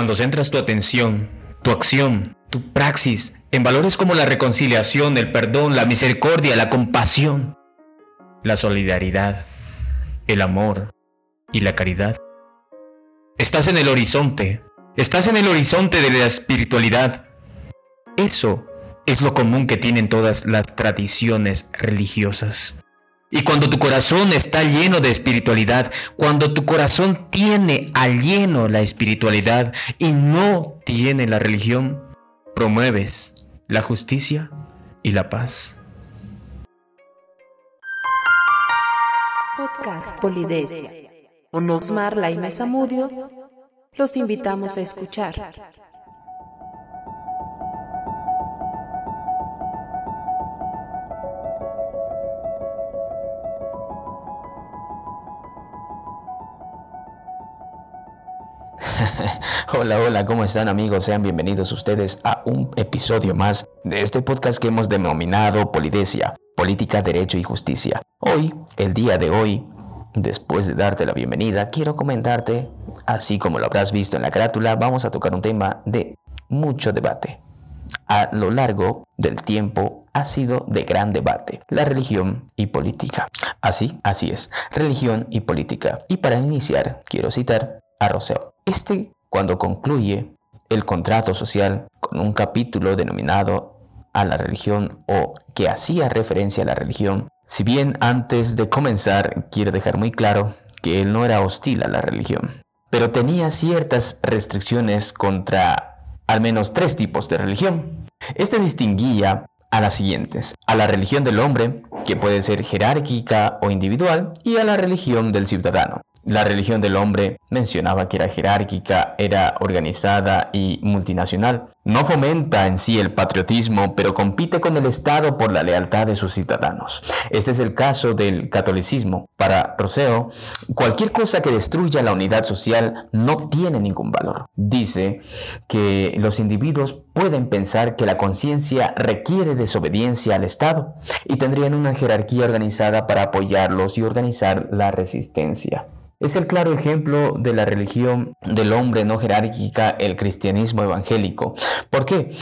Cuando centras tu atención, tu acción, tu praxis en valores como la reconciliación, el perdón, la misericordia, la compasión, la solidaridad, el amor y la caridad. Estás en el horizonte, estás en el horizonte de la espiritualidad. Eso es lo común que tienen todas las tradiciones religiosas. Y cuando tu corazón está lleno de espiritualidad, cuando tu corazón tiene al lleno la espiritualidad y no tiene la religión, promueves la justicia y la paz. Podcast Polidesia. Osmar y Samudio, los invitamos a escuchar. Hola, hola, ¿cómo están amigos? Sean bienvenidos ustedes a un episodio más de este podcast que hemos denominado Polidesia, Política, Derecho y Justicia. Hoy, el día de hoy, después de darte la bienvenida, quiero comentarte, así como lo habrás visto en la carátula, vamos a tocar un tema de mucho debate. A lo largo del tiempo ha sido de gran debate, la religión y política. Así, así es, religión y política. Y para iniciar, quiero citar a Rousseau. Este cuando concluye el contrato social con un capítulo denominado a la religión o que hacía referencia a la religión, si bien antes de comenzar quiero dejar muy claro que él no era hostil a la religión, pero tenía ciertas restricciones contra al menos tres tipos de religión. Este distinguía a las siguientes, a la religión del hombre, que puede ser jerárquica o individual, y a la religión del ciudadano, la religión del hombre mencionaba que era jerárquica, era organizada y multinacional. No fomenta en sí el patriotismo, pero compite con el Estado por la lealtad de sus ciudadanos. Este es el caso del catolicismo. Para Roseo, cualquier cosa que destruya la unidad social no tiene ningún valor. Dice que los individuos pueden pensar que la conciencia requiere desobediencia al Estado y tendrían una jerarquía organizada para apoyarlos y organizar la resistencia. Es el claro ejemplo de la religión del hombre no jerárquica, el cristianismo evangélico. ¿Por qué?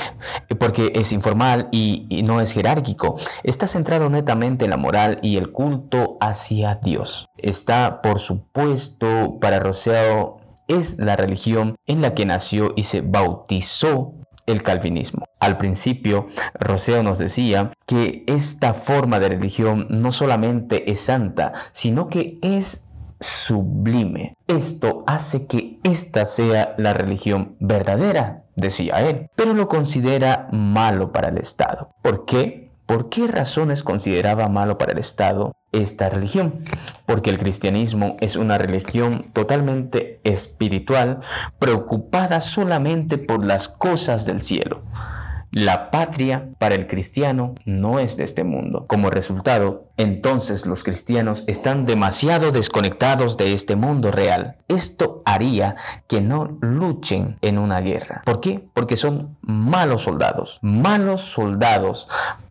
Porque es informal y, no es jerárquico. Está centrado netamente en la moral y el culto hacia Dios. Está, por supuesto, para Rousseau, es la religión en la que nació y se bautizó el calvinismo. Al principio, Rousseau nos decía que esta forma de religión no solamente es santa, sino que es sublime. Esto hace que esta sea la religión verdadera, decía él, pero lo considera malo para el Estado. ¿Por qué? ¿Por qué razones consideraba malo para el Estado esta religión? Porque el cristianismo es una religión totalmente espiritual, preocupada solamente por las cosas del cielo. La patria para el cristiano no es de este mundo. Como resultado, entonces los cristianos están demasiado desconectados de este mundo real. Esto haría que no luchen en una guerra. ¿Por qué? Porque son malos soldados. Malos soldados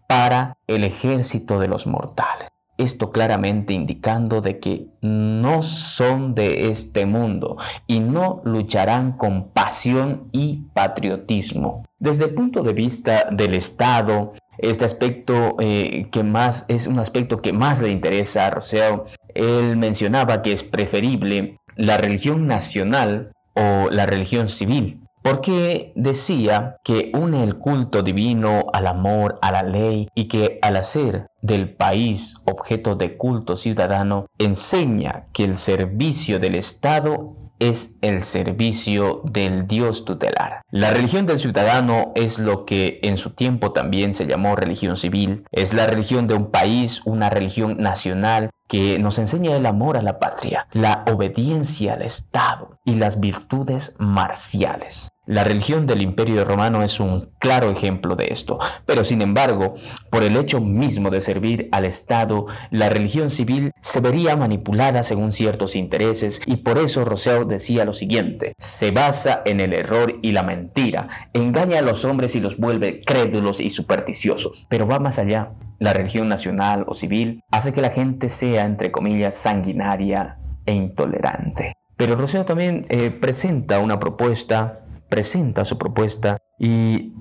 para el ejército de los mortales. Esto claramente indicando de que no son de este mundo y no lucharán con pasión y patriotismo. Desde el punto de vista del Estado, este aspecto eh, que más es un aspecto que más le interesa a Rousseau. Él mencionaba que es preferible la religión nacional o la religión civil porque decía que une el culto divino al amor, a la ley y que al hacer del país objeto de culto ciudadano enseña que el servicio del Estado es el servicio del Dios tutelar. La religión del ciudadano es lo que en su tiempo también se llamó religión civil. Es la religión de un país, una religión nacional que nos enseña el amor a la patria, la obediencia al Estado y las virtudes marciales. La religión del Imperio Romano es un claro ejemplo de esto, pero sin embargo, por el hecho mismo de servir al Estado, la religión civil se vería manipulada según ciertos intereses y por eso Rousseau decía lo siguiente, se basa en el error y la mentira, engaña a los hombres y los vuelve crédulos y supersticiosos, pero va más allá. La religión nacional o civil hace que la gente sea, entre comillas, sanguinaria e intolerante. Pero Rousseau también eh, presenta una propuesta presenta su propuesta y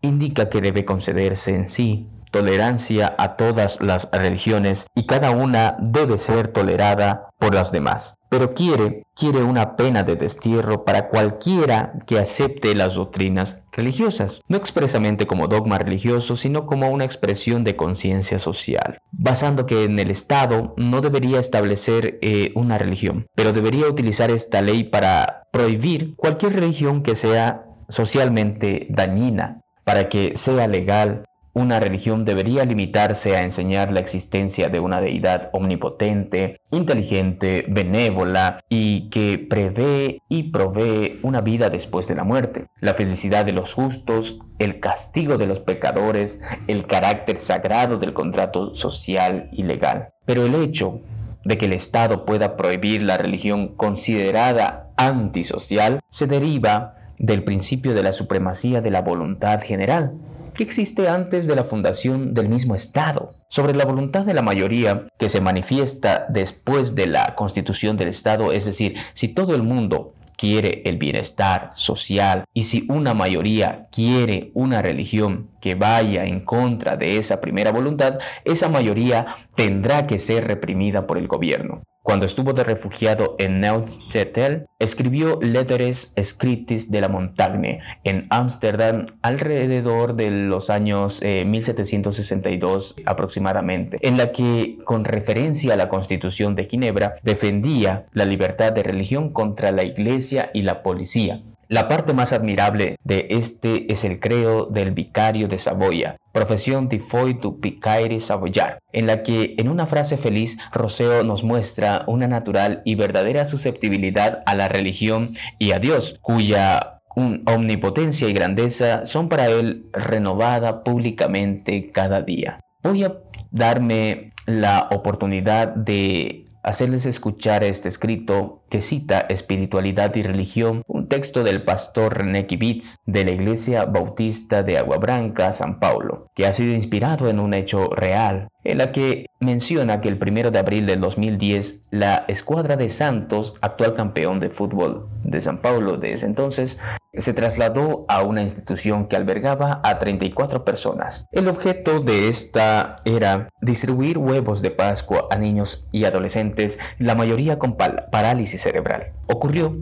indica que debe concederse en sí tolerancia a todas las religiones y cada una debe ser tolerada por las demás. Pero quiere, quiere una pena de destierro para cualquiera que acepte las doctrinas religiosas, no expresamente como dogma religioso, sino como una expresión de conciencia social, basando que en el Estado no debería establecer eh, una religión, pero debería utilizar esta ley para prohibir cualquier religión que sea socialmente dañina, para que sea legal una religión debería limitarse a enseñar la existencia de una deidad omnipotente, inteligente, benévola y que prevé y provee una vida después de la muerte, la felicidad de los justos, el castigo de los pecadores, el carácter sagrado del contrato social y legal. Pero el hecho de que el Estado pueda prohibir la religión considerada antisocial se deriva del principio de la supremacía de la voluntad general que existe antes de la fundación del mismo Estado, sobre la voluntad de la mayoría que se manifiesta después de la constitución del Estado, es decir, si todo el mundo quiere el bienestar social y si una mayoría quiere una religión que vaya en contra de esa primera voluntad, esa mayoría tendrá que ser reprimida por el gobierno. Cuando estuvo de refugiado en Neuchâtel, escribió Lettres Escrites de la Montagne en Ámsterdam alrededor de los años 1762 eh, aproximadamente, en la que, con referencia a la Constitución de Ginebra, defendía la libertad de religión contra la Iglesia y la policía. La parte más admirable de este es el creo del vicario de Saboya, profesión Tifoy du Picaire Savoyard, en la que en una frase feliz Roseo nos muestra una natural y verdadera susceptibilidad a la religión y a Dios, cuya omnipotencia y grandeza son para él renovada públicamente cada día. Voy a darme la oportunidad de hacerles escuchar este escrito que cita Espiritualidad y Religión, un texto del pastor René Kibitz de la Iglesia Bautista de Agua Branca, San Paulo, que ha sido inspirado en un hecho real, en la que menciona que el 1 de abril del 2010 la escuadra de Santos, actual campeón de fútbol de San Paulo de ese entonces, se trasladó a una institución que albergaba a 34 personas. El objeto de esta era distribuir huevos de Pascua a niños y adolescentes, la mayoría con parálisis cerebral. Ocurrió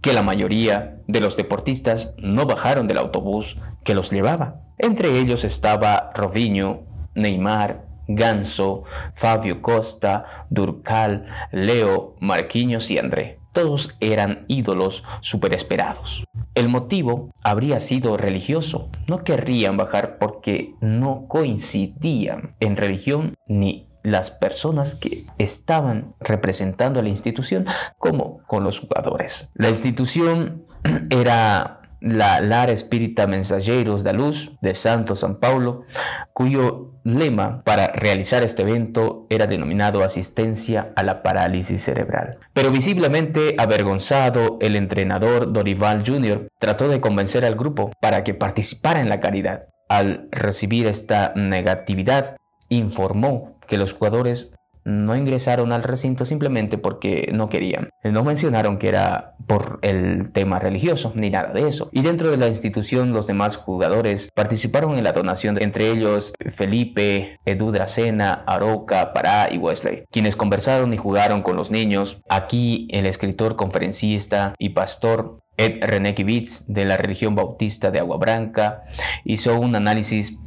que la mayoría de los deportistas no bajaron del autobús que los llevaba. Entre ellos estaba Robinho, Neymar, Ganso, Fabio Costa, Durcal, Leo, Marquinhos y André. Todos eran ídolos superesperados. El motivo habría sido religioso. No querrían bajar porque no coincidían en religión ni las personas que estaban representando a la institución como con los jugadores. La institución era la Lara Espírita Mensageiros da Luz de Santo San Paulo, cuyo lema para realizar este evento era denominado asistencia a la parálisis cerebral. Pero visiblemente avergonzado, el entrenador Dorival Jr. trató de convencer al grupo para que participara en la caridad. Al recibir esta negatividad, informó que los jugadores no ingresaron al recinto simplemente porque no querían. No mencionaron que era por el tema religioso, ni nada de eso. Y dentro de la institución los demás jugadores participaron en la donación, entre ellos Felipe, Edu Dracena, Aroca, Pará y Wesley, quienes conversaron y jugaron con los niños. Aquí el escritor, conferencista y pastor Ed René Kibitz de la religión bautista de Agua Branca hizo un análisis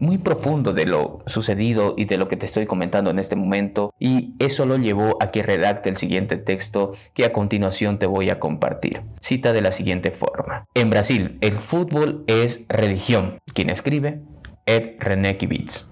muy profundo de lo sucedido y de lo que te estoy comentando en este momento y eso lo llevó a que redacte el siguiente texto que a continuación te voy a compartir. Cita de la siguiente forma. En Brasil, el fútbol es religión. Quien escribe? Ed René Kibitz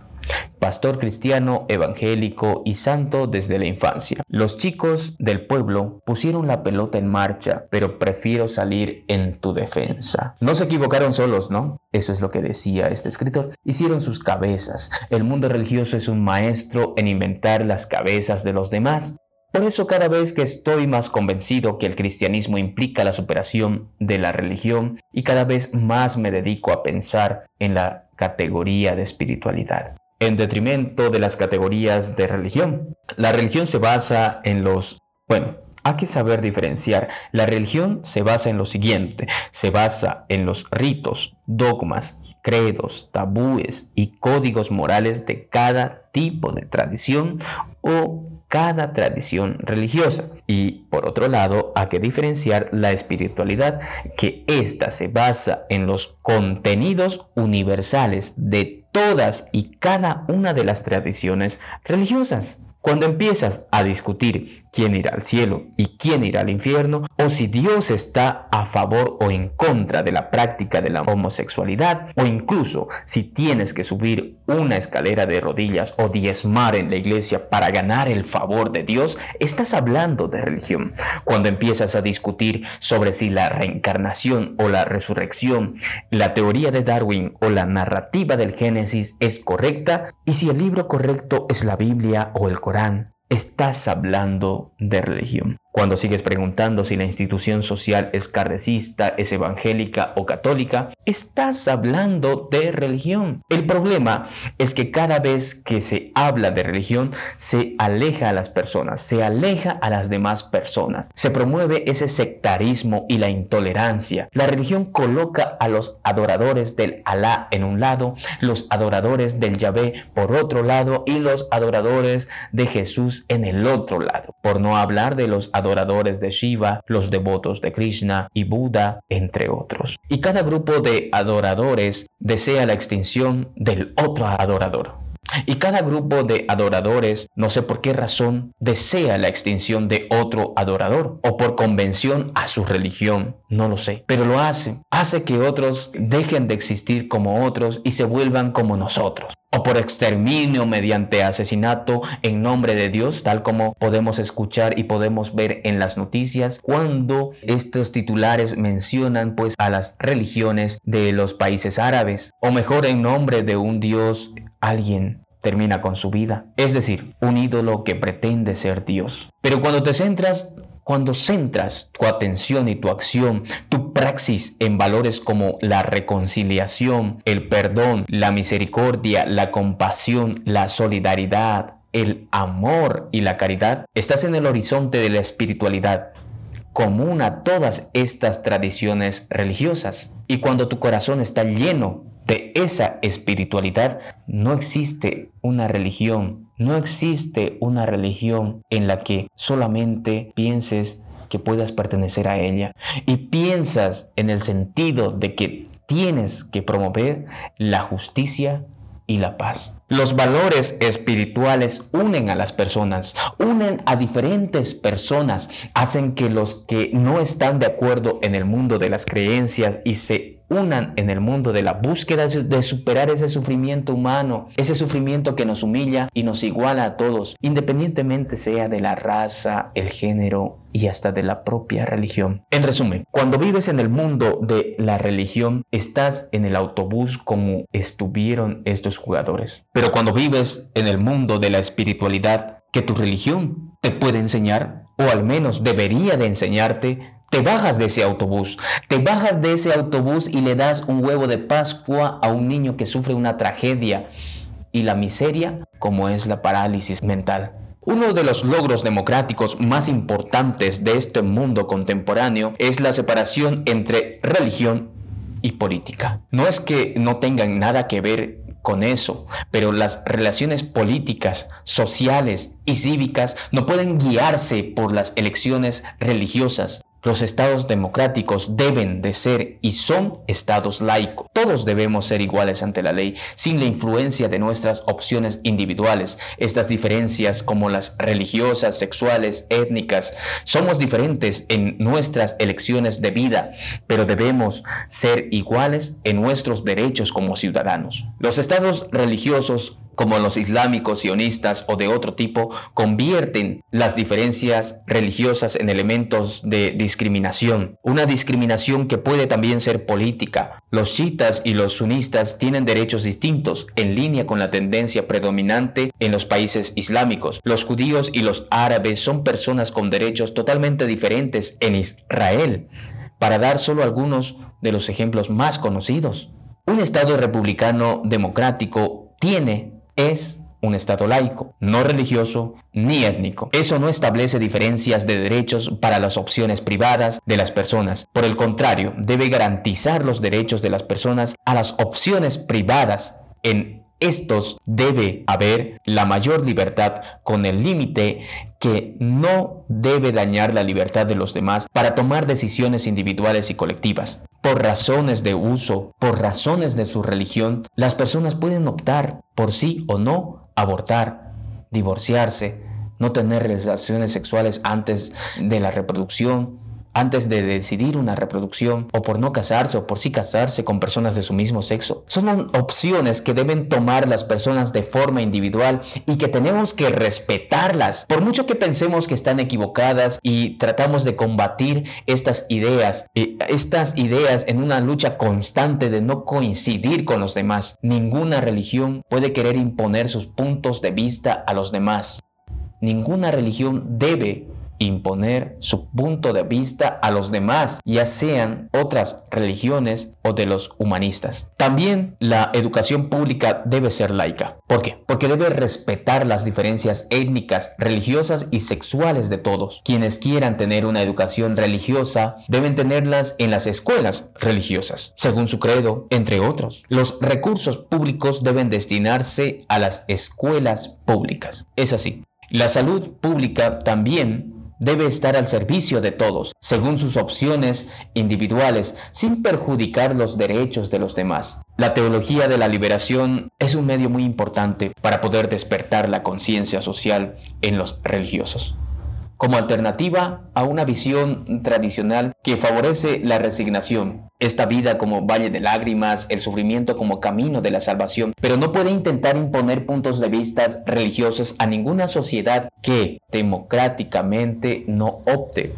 pastor cristiano, evangélico y santo desde la infancia. Los chicos del pueblo pusieron la pelota en marcha, pero prefiero salir en tu defensa. No se equivocaron solos, ¿no? Eso es lo que decía este escritor. Hicieron sus cabezas. El mundo religioso es un maestro en inventar las cabezas de los demás. Por eso cada vez que estoy más convencido que el cristianismo implica la superación de la religión y cada vez más me dedico a pensar en la categoría de espiritualidad en detrimento de las categorías de religión. La religión se basa en los, bueno, Hay que saber diferenciar. La religión se basa en lo siguiente, se basa en los ritos, dogmas, credos, tabúes y códigos morales de cada tipo de tradición o cada tradición religiosa. Y por otro lado, hay que diferenciar la espiritualidad, que ésta se basa en los contenidos universales de todas y cada una de las tradiciones religiosas. Cuando empiezas a discutir quién irá al cielo y quién irá al infierno, o si Dios está a favor o en contra de la práctica de la homosexualidad, o incluso si tienes que subir una escalera de rodillas o diezmar en la iglesia para ganar el favor de Dios, estás hablando de religión. Cuando empiezas a discutir sobre si la reencarnación o la resurrección, la teoría de Darwin o la narrativa del Génesis es correcta, y si el libro correcto es la Biblia o el Corán, estás hablando de religión. Cuando sigues preguntando si la institución social es cardecista, es evangélica o católica, estás hablando de religión. El problema es que cada vez que se habla de religión, se aleja a las personas, se aleja a las demás personas. Se promueve ese sectarismo y la intolerancia. La religión coloca a los adoradores del Alá en un lado, los adoradores del Yahvé por otro lado y los adoradores de Jesús en el otro lado. Por no hablar de los adoradores adoradores de Shiva, los devotos de Krishna y Buda, entre otros. Y cada grupo de adoradores desea la extinción del otro adorador. Y cada grupo de adoradores, no sé por qué razón, desea la extinción de otro adorador o por convención a su religión, no lo sé, pero lo hace. Hace que otros dejen de existir como otros y se vuelvan como nosotros. O por exterminio mediante asesinato en nombre de Dios, tal como podemos escuchar y podemos ver en las noticias cuando estos titulares mencionan pues a las religiones de los países árabes, o mejor en nombre de un Dios, alguien termina con su vida, es decir, un ídolo que pretende ser Dios. Pero cuando te centras cuando centras tu atención y tu acción, tu praxis en valores como la reconciliación, el perdón, la misericordia, la compasión, la solidaridad, el amor y la caridad, estás en el horizonte de la espiritualidad común a todas estas tradiciones religiosas. Y cuando tu corazón está lleno de esa espiritualidad, no existe una religión, no existe una religión en la que solamente pienses que puedas pertenecer a ella y piensas en el sentido de que tienes que promover la justicia y la paz. Los valores espirituales unen a las personas, unen a diferentes personas, hacen que los que no están de acuerdo en el mundo de las creencias y se unan en el mundo de la búsqueda de superar ese sufrimiento humano, ese sufrimiento que nos humilla y nos iguala a todos, independientemente sea de la raza, el género y hasta de la propia religión. En resumen, cuando vives en el mundo de la religión, estás en el autobús como estuvieron estos jugadores. Pero cuando vives en el mundo de la espiritualidad, que tu religión te puede enseñar, o al menos debería de enseñarte, te bajas de ese autobús, te bajas de ese autobús y le das un huevo de Pascua a un niño que sufre una tragedia y la miseria como es la parálisis mental. Uno de los logros democráticos más importantes de este mundo contemporáneo es la separación entre religión y política. No es que no tengan nada que ver con eso, pero las relaciones políticas, sociales y cívicas no pueden guiarse por las elecciones religiosas. Los estados democráticos deben de ser y son estados laicos. Todos debemos ser iguales ante la ley, sin la influencia de nuestras opciones individuales. Estas diferencias como las religiosas, sexuales, étnicas, somos diferentes en nuestras elecciones de vida, pero debemos ser iguales en nuestros derechos como ciudadanos. Los estados religiosos como los islámicos, sionistas o de otro tipo, convierten las diferencias religiosas en elementos de discriminación. Una discriminación que puede también ser política. Los chiitas y los sunistas tienen derechos distintos, en línea con la tendencia predominante en los países islámicos. Los judíos y los árabes son personas con derechos totalmente diferentes en Israel, para dar solo algunos de los ejemplos más conocidos. Un Estado republicano democrático tiene es un Estado laico, no religioso ni étnico. Eso no establece diferencias de derechos para las opciones privadas de las personas. Por el contrario, debe garantizar los derechos de las personas a las opciones privadas en estos debe haber la mayor libertad con el límite que no debe dañar la libertad de los demás para tomar decisiones individuales y colectivas. Por razones de uso, por razones de su religión, las personas pueden optar por sí o no abortar, divorciarse, no tener relaciones sexuales antes de la reproducción, antes de decidir una reproducción o por no casarse o por sí casarse con personas de su mismo sexo. Son opciones que deben tomar las personas de forma individual y que tenemos que respetarlas. Por mucho que pensemos que están equivocadas y tratamos de combatir estas ideas, eh, estas ideas en una lucha constante de no coincidir con los demás. Ninguna religión puede querer imponer sus puntos de vista a los demás. Ninguna religión debe imponer su punto de vista a los demás, ya sean otras religiones o de los humanistas. También la educación pública debe ser laica. ¿Por qué? Porque debe respetar las diferencias étnicas, religiosas y sexuales de todos. Quienes quieran tener una educación religiosa deben tenerlas en las escuelas religiosas, según su credo, entre otros. Los recursos públicos deben destinarse a las escuelas públicas. Es así. La salud pública también debe estar al servicio de todos, según sus opciones individuales, sin perjudicar los derechos de los demás. La teología de la liberación es un medio muy importante para poder despertar la conciencia social en los religiosos como alternativa a una visión tradicional que favorece la resignación, esta vida como valle de lágrimas, el sufrimiento como camino de la salvación, pero no puede intentar imponer puntos de vista religiosos a ninguna sociedad que democráticamente no opte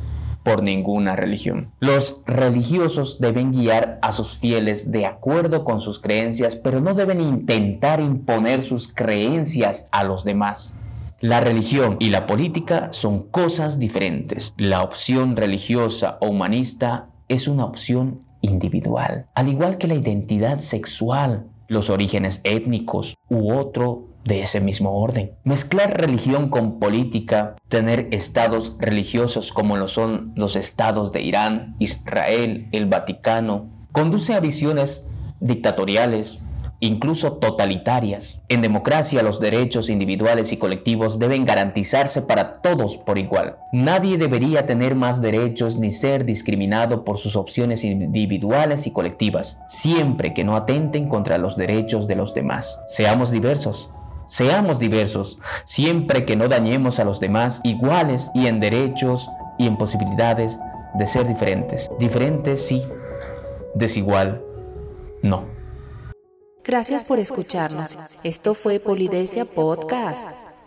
por ninguna religión. Los religiosos deben guiar a sus fieles de acuerdo con sus creencias, pero no deben intentar imponer sus creencias a los demás. La religión y la política son cosas diferentes. La opción religiosa o humanista es una opción individual, al igual que la identidad sexual, los orígenes étnicos u otro de ese mismo orden. Mezclar religión con política, tener estados religiosos como lo son los estados de Irán, Israel, el Vaticano, conduce a visiones dictatoriales, incluso totalitarias. En democracia los derechos individuales y colectivos deben garantizarse para todos por igual. Nadie debería tener más derechos ni ser discriminado por sus opciones individuales y colectivas, siempre que no atenten contra los derechos de los demás. Seamos diversos. Seamos diversos, siempre que no dañemos a los demás iguales y en derechos y en posibilidades de ser diferentes. Diferentes sí, desigual no. Gracias por escucharnos. Esto fue Polidesia Podcast.